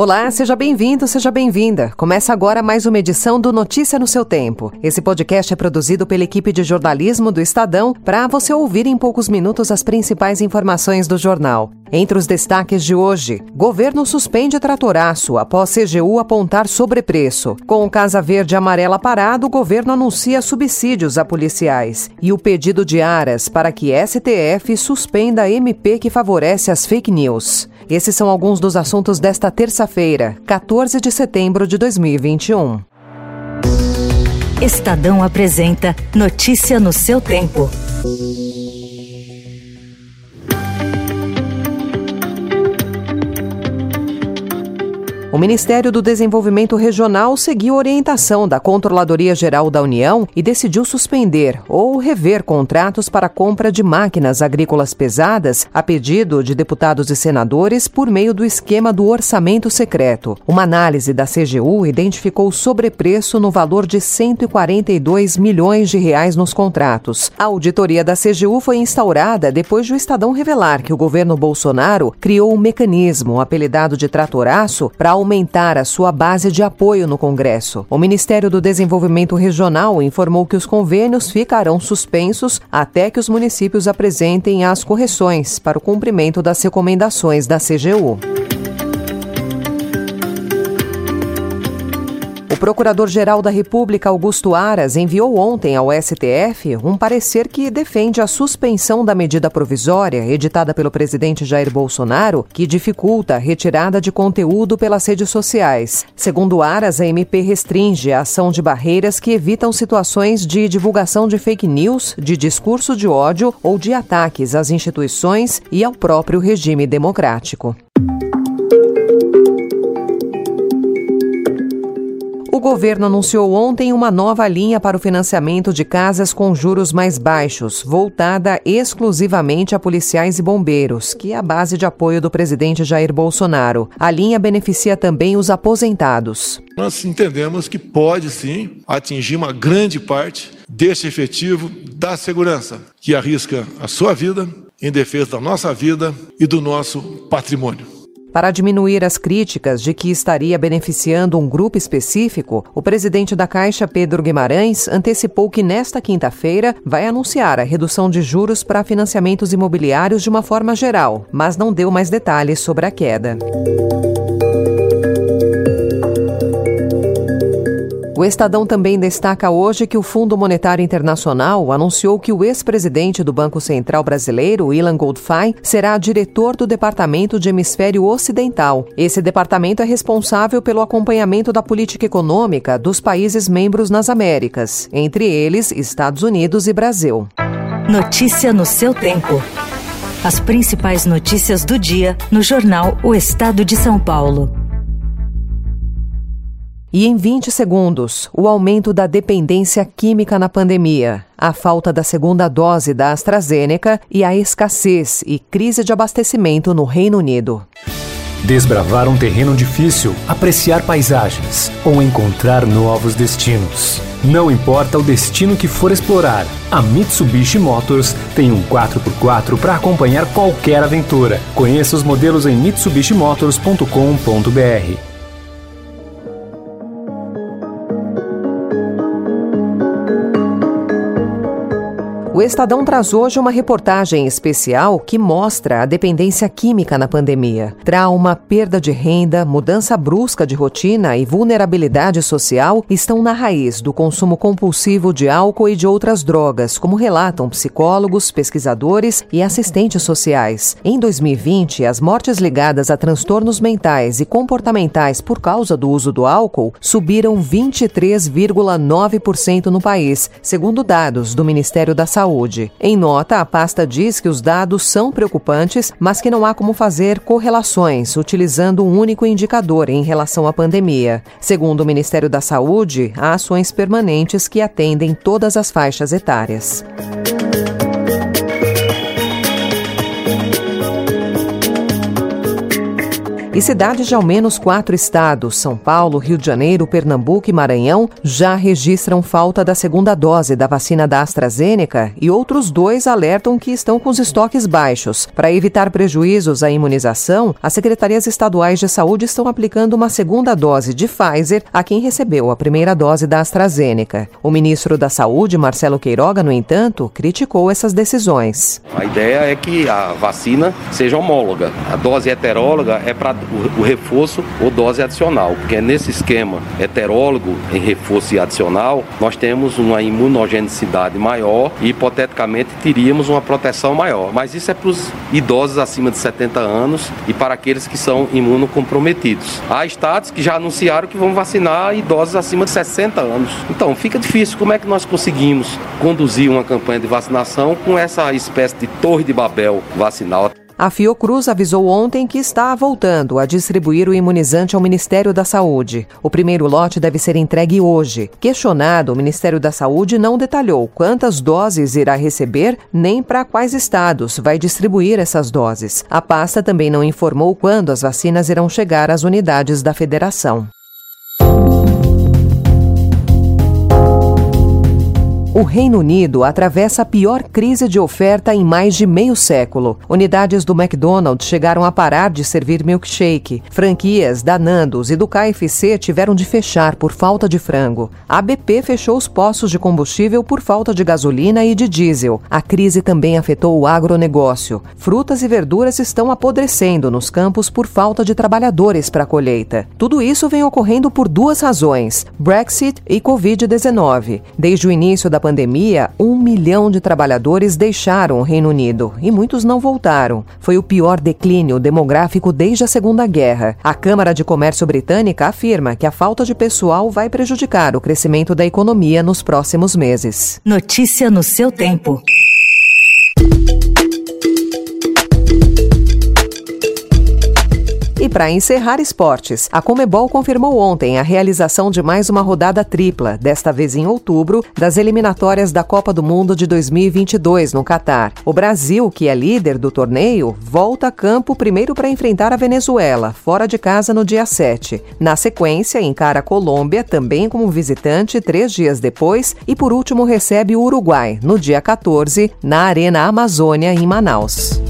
Olá, seja bem-vindo, seja bem-vinda. Começa agora mais uma edição do Notícia no seu tempo. Esse podcast é produzido pela equipe de jornalismo do Estadão para você ouvir em poucos minutos as principais informações do jornal. Entre os destaques de hoje, governo suspende tratoraço após CGU apontar sobrepreço. Com o Casa Verde Amarela parado, o governo anuncia subsídios a policiais. E o pedido de Aras para que STF suspenda a MP que favorece as fake news. Esses são alguns dos assuntos desta terça-feira, 14 de setembro de 2021. Estadão apresenta Notícia no seu tempo. O Ministério do Desenvolvimento Regional seguiu orientação da Controladoria Geral da União e decidiu suspender ou rever contratos para compra de máquinas agrícolas pesadas a pedido de deputados e senadores por meio do esquema do orçamento secreto. Uma análise da CGU identificou sobrepreço no valor de 142 milhões de reais nos contratos. A auditoria da CGU foi instaurada depois de o Estadão revelar que o governo Bolsonaro criou um mecanismo apelidado de tratoraço para aumentar a sua base de apoio no Congresso. O Ministério do Desenvolvimento Regional informou que os convênios ficarão suspensos até que os municípios apresentem as correções para o cumprimento das recomendações da CGU. Procurador-Geral da República, Augusto Aras, enviou ontem ao STF um parecer que defende a suspensão da medida provisória editada pelo presidente Jair Bolsonaro, que dificulta a retirada de conteúdo pelas redes sociais. Segundo Aras, a MP restringe a ação de barreiras que evitam situações de divulgação de fake news, de discurso de ódio ou de ataques às instituições e ao próprio regime democrático. O governo anunciou ontem uma nova linha para o financiamento de casas com juros mais baixos, voltada exclusivamente a policiais e bombeiros, que é a base de apoio do presidente Jair Bolsonaro. A linha beneficia também os aposentados. Nós entendemos que pode sim atingir uma grande parte deste efetivo da segurança, que arrisca a sua vida em defesa da nossa vida e do nosso patrimônio. Para diminuir as críticas de que estaria beneficiando um grupo específico, o presidente da Caixa, Pedro Guimarães, antecipou que nesta quinta-feira vai anunciar a redução de juros para financiamentos imobiliários de uma forma geral, mas não deu mais detalhes sobre a queda. O Estadão também destaca hoje que o Fundo Monetário Internacional anunciou que o ex-presidente do Banco Central Brasileiro, Ilan Goldfein, será diretor do Departamento de Hemisfério Ocidental. Esse departamento é responsável pelo acompanhamento da política econômica dos países membros nas Américas, entre eles Estados Unidos e Brasil. Notícia no seu tempo. As principais notícias do dia no jornal O Estado de São Paulo. E em 20 segundos, o aumento da dependência química na pandemia, a falta da segunda dose da AstraZeneca e a escassez e crise de abastecimento no Reino Unido. Desbravar um terreno difícil, apreciar paisagens ou encontrar novos destinos. Não importa o destino que for explorar, a Mitsubishi Motors tem um 4x4 para acompanhar qualquer aventura. Conheça os modelos em mitsubishimotors.com.br. O Estadão traz hoje uma reportagem especial que mostra a dependência química na pandemia. Trauma, perda de renda, mudança brusca de rotina e vulnerabilidade social estão na raiz do consumo compulsivo de álcool e de outras drogas, como relatam psicólogos, pesquisadores e assistentes sociais. Em 2020, as mortes ligadas a transtornos mentais e comportamentais por causa do uso do álcool subiram 23,9% no país, segundo dados do Ministério da Saúde. Saúde. Em nota, a pasta diz que os dados são preocupantes, mas que não há como fazer correlações utilizando um único indicador em relação à pandemia. Segundo o Ministério da Saúde, há ações permanentes que atendem todas as faixas etárias. E cidades de ao menos quatro estados, São Paulo, Rio de Janeiro, Pernambuco e Maranhão, já registram falta da segunda dose da vacina da AstraZeneca e outros dois alertam que estão com os estoques baixos. Para evitar prejuízos à imunização, as secretarias estaduais de saúde estão aplicando uma segunda dose de Pfizer a quem recebeu a primeira dose da AstraZeneca. O ministro da Saúde, Marcelo Queiroga, no entanto, criticou essas decisões. A ideia é que a vacina seja homóloga. A dose heteróloga é para o reforço ou dose adicional, porque nesse esquema heterólogo em reforço e adicional, nós temos uma imunogenicidade maior e hipoteticamente teríamos uma proteção maior. Mas isso é para os idosos acima de 70 anos e para aqueles que são imunocomprometidos. Há estados que já anunciaram que vão vacinar idosos acima de 60 anos. Então fica difícil. Como é que nós conseguimos conduzir uma campanha de vacinação com essa espécie de torre de Babel vacinal? A Fiocruz avisou ontem que está voltando a distribuir o imunizante ao Ministério da Saúde. O primeiro lote deve ser entregue hoje. Questionado, o Ministério da Saúde não detalhou quantas doses irá receber nem para quais estados vai distribuir essas doses. A pasta também não informou quando as vacinas irão chegar às unidades da federação. O Reino Unido atravessa a pior crise de oferta em mais de meio século. Unidades do McDonald's chegaram a parar de servir milkshake. Franquias da Nandos e do KFC tiveram de fechar por falta de frango. A BP fechou os postos de combustível por falta de gasolina e de diesel. A crise também afetou o agronegócio. Frutas e verduras estão apodrecendo nos campos por falta de trabalhadores para a colheita. Tudo isso vem ocorrendo por duas razões: Brexit e Covid-19. Desde o início da pandemia, um milhão de trabalhadores deixaram o Reino Unido e muitos não voltaram. Foi o pior declínio demográfico desde a Segunda Guerra. A Câmara de Comércio Britânica afirma que a falta de pessoal vai prejudicar o crescimento da economia nos próximos meses. Notícia no seu tempo. E para encerrar esportes, a Comebol confirmou ontem a realização de mais uma rodada tripla, desta vez em outubro, das eliminatórias da Copa do Mundo de 2022 no Catar. O Brasil, que é líder do torneio, volta a campo primeiro para enfrentar a Venezuela, fora de casa no dia 7. Na sequência, encara a Colômbia, também como visitante, três dias depois, e por último recebe o Uruguai, no dia 14, na Arena Amazônia, em Manaus.